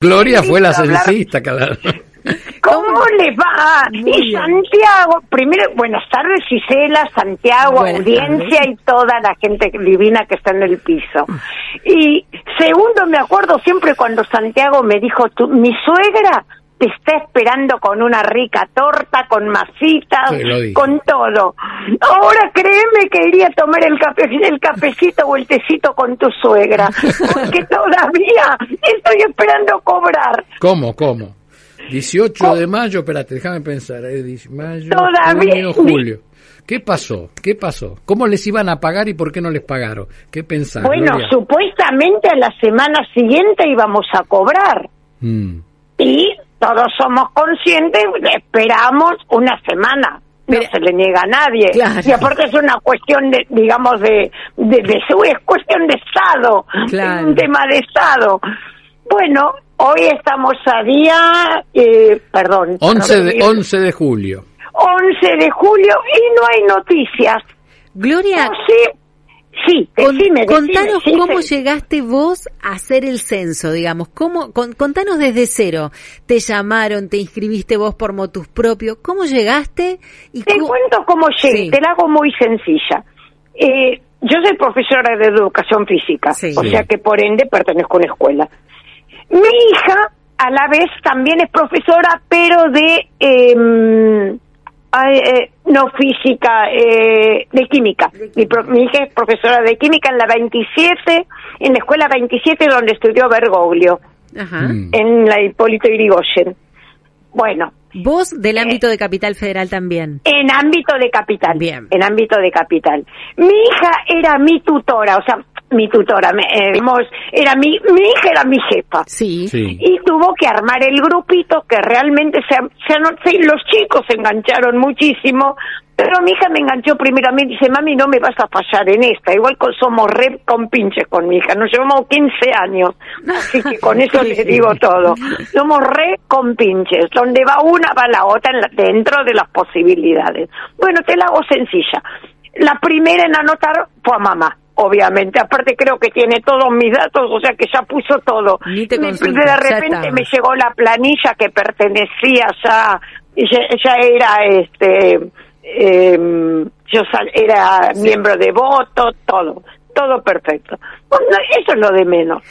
Gloria fue la censista, claro. ¿Cómo le va? y Santiago, primero, buenas tardes Gisela, Santiago, audiencia y toda la gente divina que está en el piso. Y segundo, me acuerdo siempre cuando Santiago me dijo, tu, mi suegra te está esperando con una rica torta, con masitas, con todo. Ahora créeme que iría a tomar el, cafe, el cafecito o el tecito con tu suegra, porque todavía estoy esperando cobrar. ¿Cómo, cómo? 18 de mayo, espérate, déjame pensar, eh, mayo, todavía, julio. ¿Qué pasó? ¿Qué pasó? ¿Cómo les iban a pagar y por qué no les pagaron? ¿Qué pensaron? Bueno, supuestamente a la semana siguiente íbamos a cobrar. Mm. Y todos somos conscientes, esperamos una semana. No se le niega a nadie. Y aparte es una cuestión de, digamos, de, de, es cuestión de Estado, un tema de Estado. Bueno, hoy estamos a día, eh, perdón. 11 de, 11 de julio. 11 de julio y no hay noticias. Gloria. Sí, contanos cómo llegaste vos a hacer el censo, digamos. ¿Cómo, contanos desde cero. ¿Te llamaron, te inscribiste vos por motus propio? ¿Cómo llegaste? Y te cuento cómo llegué, te la hago muy sencilla. Eh, yo soy profesora de educación física, o sea que por ende pertenezco a una escuela. Mi hija, a la vez, también es profesora, pero de... Eh, eh, no física, eh, de química. Mi, hija es profesora de química en la 27, en la escuela 27 donde estudió Bergoglio, mm. en la Hipólito Irigoyen. Bueno. Vos del eh, ámbito de Capital Federal también. En ámbito de Capital. Bien. En ámbito de Capital. Mi hija era mi tutora, o sea, mi tutora, me, eh, era mi, mi hija era mi jefa. Sí. Y tuvo que armar el grupito que realmente se, se, los chicos se engancharon muchísimo, pero mi hija me enganchó primero a mí y dice, mami, no me vas a fallar en esta. Igual somos re con pinches con mi hija, nos llevamos 15 años, así que con eso les digo todo. Somos re con pinches, donde va una va la otra dentro de las posibilidades. Bueno, te la hago sencilla. La primera en anotar fue a mamá obviamente. Aparte creo que tiene todos mis datos, o sea que ya puso todo. de repente me llegó la planilla que pertenecía ya, ya, era este, eh, yo era miembro de voto, todo, todo perfecto. eso es lo de menos.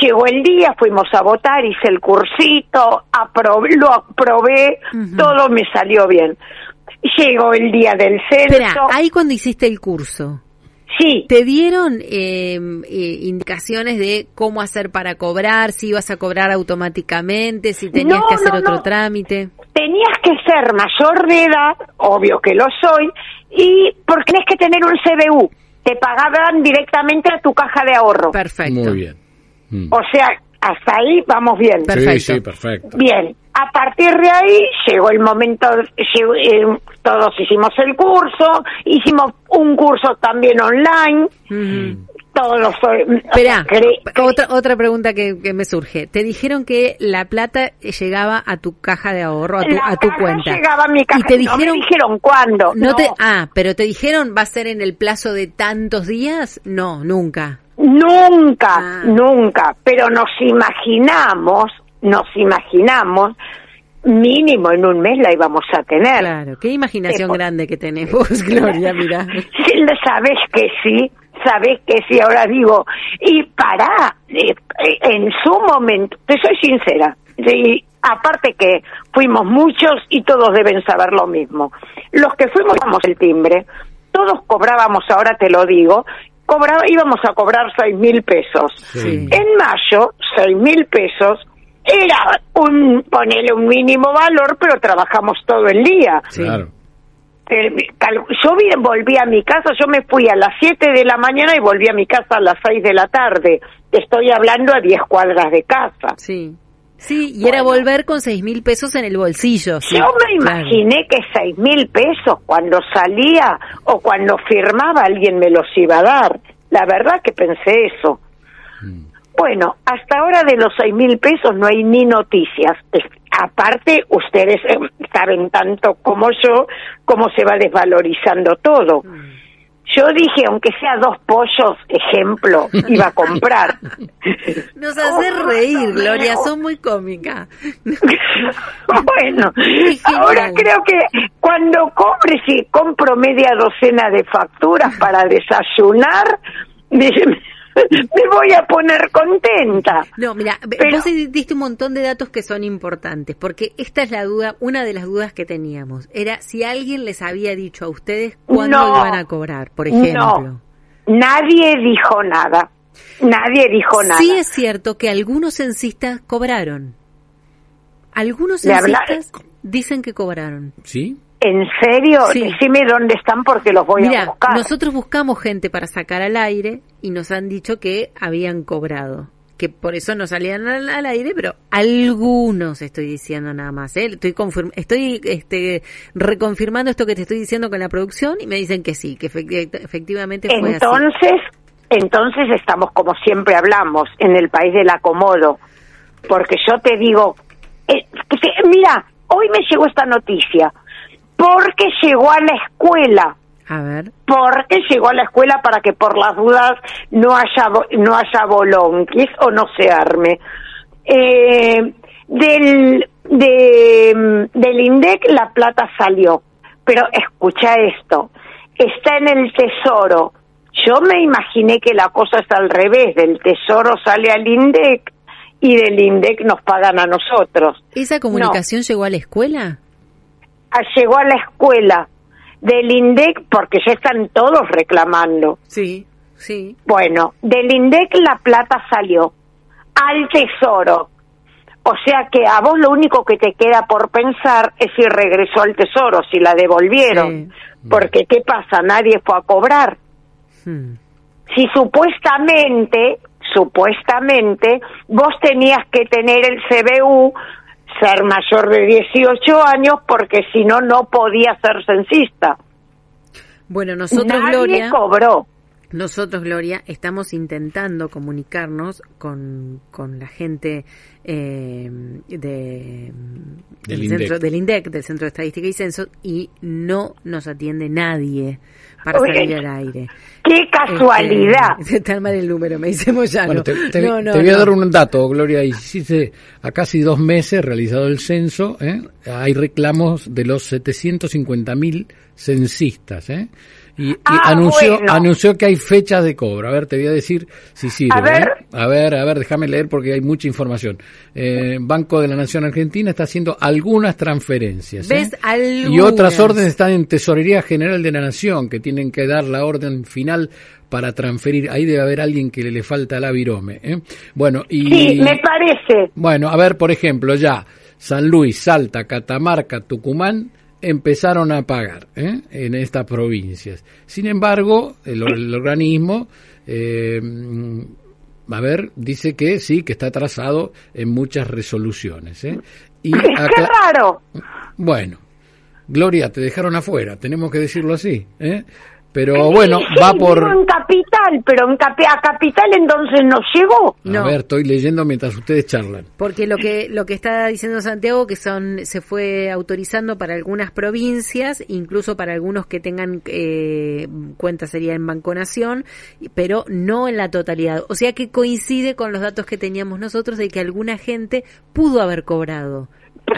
Llegó el día, fuimos a votar, hice el cursito, aprobé, lo aprobé, todo me salió bien. Llegó el día del censo. Espera, ahí cuando hiciste el curso. Sí. ¿Te dieron em, eh, indicaciones de cómo hacer para cobrar, si ibas a cobrar automáticamente, si tenías que hacer otro trámite? Tenías que ser mayor de edad, obvio que lo soy, y porque tienes que tener un CBU. Te pagaban directamente a tu caja de ahorro. Perfecto. Muy bien. Mm. O sea, hasta ahí vamos bien. Perfecto. Sí, sí, perfecto. Bien, a partir de ahí llegó el momento, eh, todos hicimos el curso, hicimos un curso también online. Todos Espera, otra, otra pregunta que, me surge. Te dijeron que la plata llegaba a tu caja de ahorro, a tu, a tu cuenta. llegaba a mi caja, te dijeron, no me dijeron cuándo. No, Te, ah, pero te dijeron va a ser en el plazo de tantos días. No, nunca. Nunca, ah. nunca. Pero nos imaginamos nos imaginamos mínimo en un mes la íbamos a tener. Claro, qué imaginación grande que tenemos, Gloria, mira. Sabes que sí, sabes que sí, ahora digo, y para, eh, en su momento, te soy sincera, y aparte que fuimos muchos y todos deben saber lo mismo. Los que fuimos, vamos el timbre, todos cobrábamos, ahora te lo digo, cobraba, íbamos a cobrar seis mil pesos. En mayo, seis mil pesos era un, ponerle un mínimo valor, pero trabajamos todo el día. Claro. Yo volví a mi casa, yo me fui a las 7 de la mañana y volví a mi casa a las 6 de la tarde. Estoy hablando a 10 cuadras de casa. Sí. Sí, y era volver con seis mil pesos en el bolsillo. Yo me imaginé que seis mil pesos cuando salía o cuando firmaba alguien me los iba a dar. La verdad que pensé eso. Mm. Bueno, hasta ahora de los seis mil pesos no hay ni noticias. Aparte, ustedes eh, saben tanto como yo cómo se va desvalorizando todo. Mm. Yo dije, aunque sea dos pollos, ejemplo, iba a comprar. Nos hace reír, Gloria, son muy cómica. bueno, ahora creo que cuando cobre, si compro media docena de facturas para desayunar, me voy a poner contenta. No, mira, vos diste un montón de datos que son importantes, porque esta es la duda, una de las dudas que teníamos, era si alguien les había dicho a ustedes cuándo iban a cobrar, por ejemplo. nadie dijo nada. Nadie dijo nada. Sí es cierto que algunos censistas cobraron. Algunos censistas dicen que cobraron. ¿Sí? ¿En serio? Decime dónde están porque los voy a buscar. Nosotros buscamos gente para sacar al aire y nos han dicho que habían cobrado. Que por eso no salían al, aire, pero algunos estoy diciendo nada más. ¿eh? Estoy, estoy este, reconfirmando esto que te estoy diciendo con la producción y me dicen que sí, que efectivamente fue entonces, Entonces estamos como siempre hablamos, en el país del acomodo. Porque yo te digo, eh, mira, hoy me llegó esta noticia porque llegó a la escuela. A ver. Porque llegó a la escuela para que por las dudas no haya no haya bolonquis o no se arme. Eh, del de, del INDEC la plata salió, pero escucha esto, está en el tesoro. Yo me imaginé que la cosa está al revés, del tesoro sale al INDEC y del INDEC nos pagan a nosotros. ¿Esa comunicación llegó a la escuela? Llegó a la escuela del INDEC porque ya están todos reclamando. Sí, sí. Bueno, del INDEC la plata salió al tesoro. O sea que a vos lo único que te queda por pensar es si regresó al tesoro, si la devolvieron. Porque ¿qué pasa? Nadie fue a cobrar. Hmm. Si supuestamente, supuestamente, vos tenías que tener el CBU ser mayor de 18 años porque si no, no podía ser censista. Bueno, nosotros, Nadie Gloria. cobró. Nosotros, Gloria, estamos intentando comunicarnos con, con la gente eh, de, del, centro, del INDEC, del Centro de Estadística y Censo, y no nos atiende nadie para salir al aire. ¡Qué casualidad! Este, está mal el número, me dice Moyano. te, voy a dar un dato, Gloria. Hiciste a casi dos meses realizado el censo, ¿eh? hay reclamos de los 750.000 censistas. ¿eh? Y, ah, anunció, anunció que hay fechas de cobro. A ver, te voy a decir si sirve. A ver, ¿eh? a ver, a ver, déjame leer porque hay mucha información. Eh, Banco de la Nación Argentina está haciendo algunas transferencias. ¿eh? ¿Ves? Y otras órdenes están en Tesorería General de la Nación, que tienen que dar la orden final para transferir. Ahí debe haber alguien que le, falta la virome. ¿eh? Bueno, y. Sí, me parece. Bueno, a ver, por ejemplo, ya. San Luis, Salta, Catamarca, Tucumán, empezaron a pagar ¿eh? en estas provincias. Sin embargo, el, organismo, eh, a ver, dice que sí, que está atrasado en muchas resoluciones. ¿eh? Y ¡Qué raro! Bueno, Gloria, te dejaron afuera, tenemos que decirlo así. ¿eh? Pero bueno, va por... en capital, pero en a capital entonces no llegó. A ver, estoy leyendo mientras ustedes charlan. Porque lo que lo que está diciendo Santiago que son se fue autorizando para algunas provincias, incluso para algunos que tengan eh, cuenta sería en Banco Nación, pero no en la totalidad. O sea que coincide con los datos que teníamos nosotros de que alguna gente pudo haber cobrado.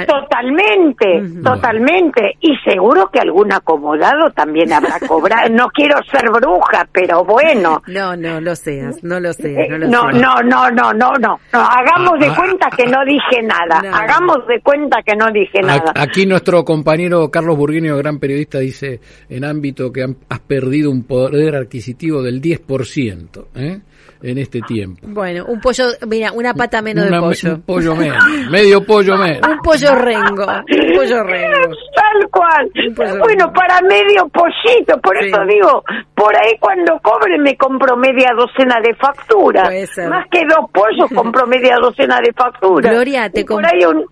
Totalmente, totalmente. Y seguro que algún acomodado también habrá cobrado. No quiero ser bruja, pero bueno. No, no lo seas, no lo seas. No, no, no, no, no, no, Hagamos de ah, cuenta que no dije nada. Hagamos de cuenta que no dije nada. Aquí nuestro compañero Carlos Burguinio, gran periodista, dice en ámbito que has perdido un poder adquisitivo del 10%. ¿eh? en este tiempo. Bueno, un pollo, mira, una pata menos de pollo. Un pollo menos. Medio pollo menos. Un pollo rengo. Un pollo rengo. Tal cual. Bueno, para medio pollito, por eso digo, por ahí cuando cobre me compro media docena de facturas. Más que dos pollos compro media docena de facturas. Gloria, te por ahí un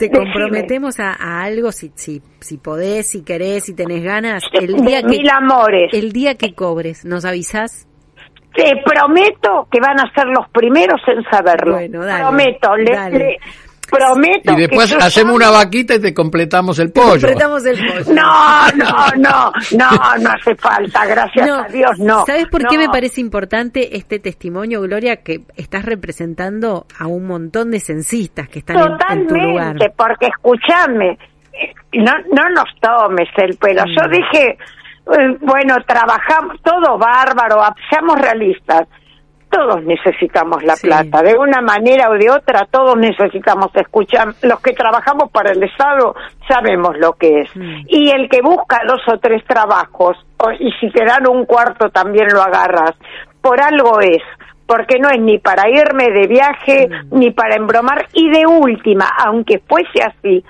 te comprometemos a, algo si, si, si podés, si querés, si tenés ganas. El día que, mil amores. El día que cobres, ¿nos avisás? Te prometo que van a ser los primeros en saberlo. Bueno, dale, prometo. Le, prometo. Y después hacemos una vaquita y te completamos el pollo. completamos el pollo. No, no, no, no, no hace falta, gracias a Dios, no. ¿Sabes por qué me parece importante este testimonio, Gloria, que estás representando a un montón de censistas que están en, tu lugar? porque escúchame, no, no nos tomes el pelo. Yo mm. dije, eh, bueno, trabajamos, todo bárbaro, seamos realistas todos necesitamos la plata, de una manera o de otra, todos necesitamos escuchar. Los que trabajamos para el Estado sabemos lo que es. Mm. Y el que busca dos o tres trabajos, y si te dan un cuarto también lo agarras, por algo es porque no es ni para irme de viaje, mm. ni para embromar, y de última, aunque fuese así,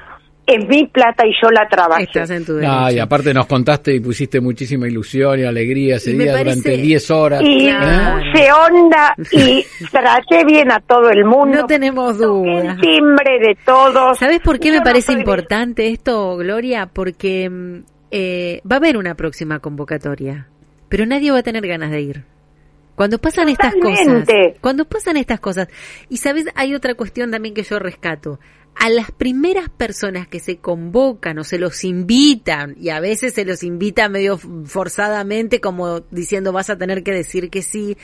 es mi plata y yo la. Estás en tu y aparte nos contaste y pusiste muchísima ilusión y alegría ese día durante 10 horas. Y puse onda y traté bien a todo el mundo. No tenemos duda. El timbre de todos. ¿Sabes por qué me parece importante esto, Gloria? Porque mm, eh, va a haber una próxima convocatoria, pero nadie va a tener ganas de ir. Cuando pasan estas cosas, cuando pasan estas cosas, y sabes, hay otra cuestión también que yo rescato a las primeras personas que se convocan o se los invitan, y a veces se los invita medio forzadamente como diciendo vas a tener que decir que sí,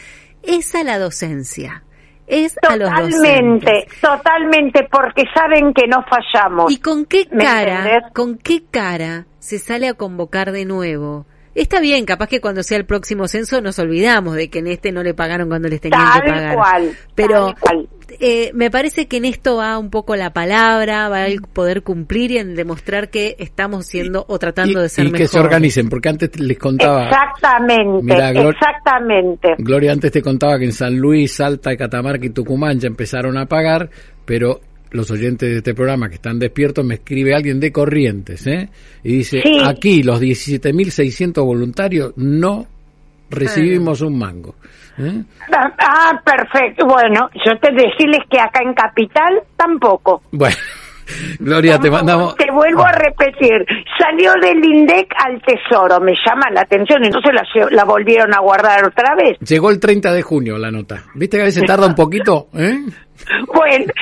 es a la docencia. Es a los Totalmente, totalmente, porque saben que no fallamos. ¿Y con qué cara, con qué cara se sale a convocar de nuevo? Está bien, capaz que cuando sea el próximo censo nos olvidamos de que en este no le pagaron cuando les tenían que pagar. Cual, pero eh, me parece que en esto va un poco la palabra, va el poder cumplir y en demostrar que estamos siendo o tratando de ser y que se organicen, porque antes les contaba. Exactamente, exactamente. Gloria antes te contaba que en San Luis, Salta, Catamarca y Tucumán ya empezaron a pagar, pero los oyentes de este programa que están despiertos, me escribe alguien de Corrientes, ¿eh? Y dice, aquí los 17.600 voluntarios no recibimos un mango. ¿eh? Ah, ah, perfecto. Bueno, yo te decirles que acá en Capital tampoco. Bueno. Gloria, te mandamos. Te vuelvo a repetir, salió del INDEC al Tesoro, me llama la atención, entonces la, la volvieron a guardar otra vez. Llegó el 30 de junio la nota. ¿Viste que a veces tarda un poquito? ¿eh? Bueno,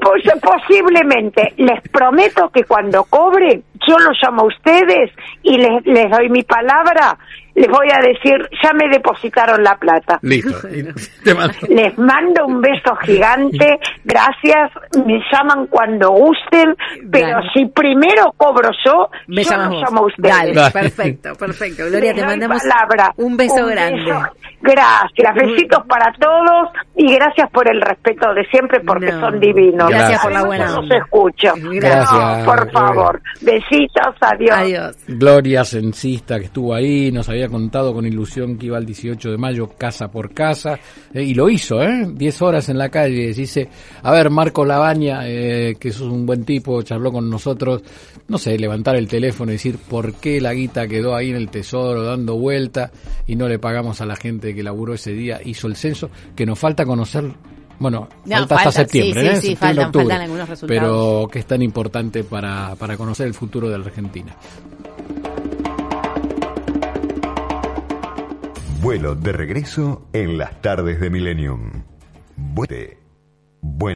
pues, posiblemente. Les prometo que cuando cobre, yo los llamo a ustedes y les, les doy mi palabra. Les voy a decir, ya me depositaron la plata. Listo. Les mando un beso gigante. Gracias. Me llaman cuando gusten. Pero si primero cobro yo, me yo los llamo a ustedes. Dale, perfecto, perfecto. Gloria, te mandamos un beso grande. Gracias. Besitos para todos y gracias por el respeto de siempre porque son divinos. Gracias, por la buena Los escucho. Gracias. por favor. Besitos, adiós. Adiós. Gloria Censista que estuvo ahí, nos había contado con ilusión que iba el 18 de mayo casa por casa eh, y lo hizo, ¿eh? 10 horas en la calle. Dice, a ver, Marco Labaña, eh, que es un buen tipo, charló con nosotros, no sé, levantar el teléfono y decir por qué la guita quedó ahí en el tesoro dando vuelta y no le pagamos a la gente que laburó ese día, hizo el censo, que nos falta conocer bueno, falta, hasta septiembre, sí, sí, algunos resultados. Pero que es tan importante para, para conocer el futuro de la Argentina. Vuelo de regreso en las tardes de Millennium. Buen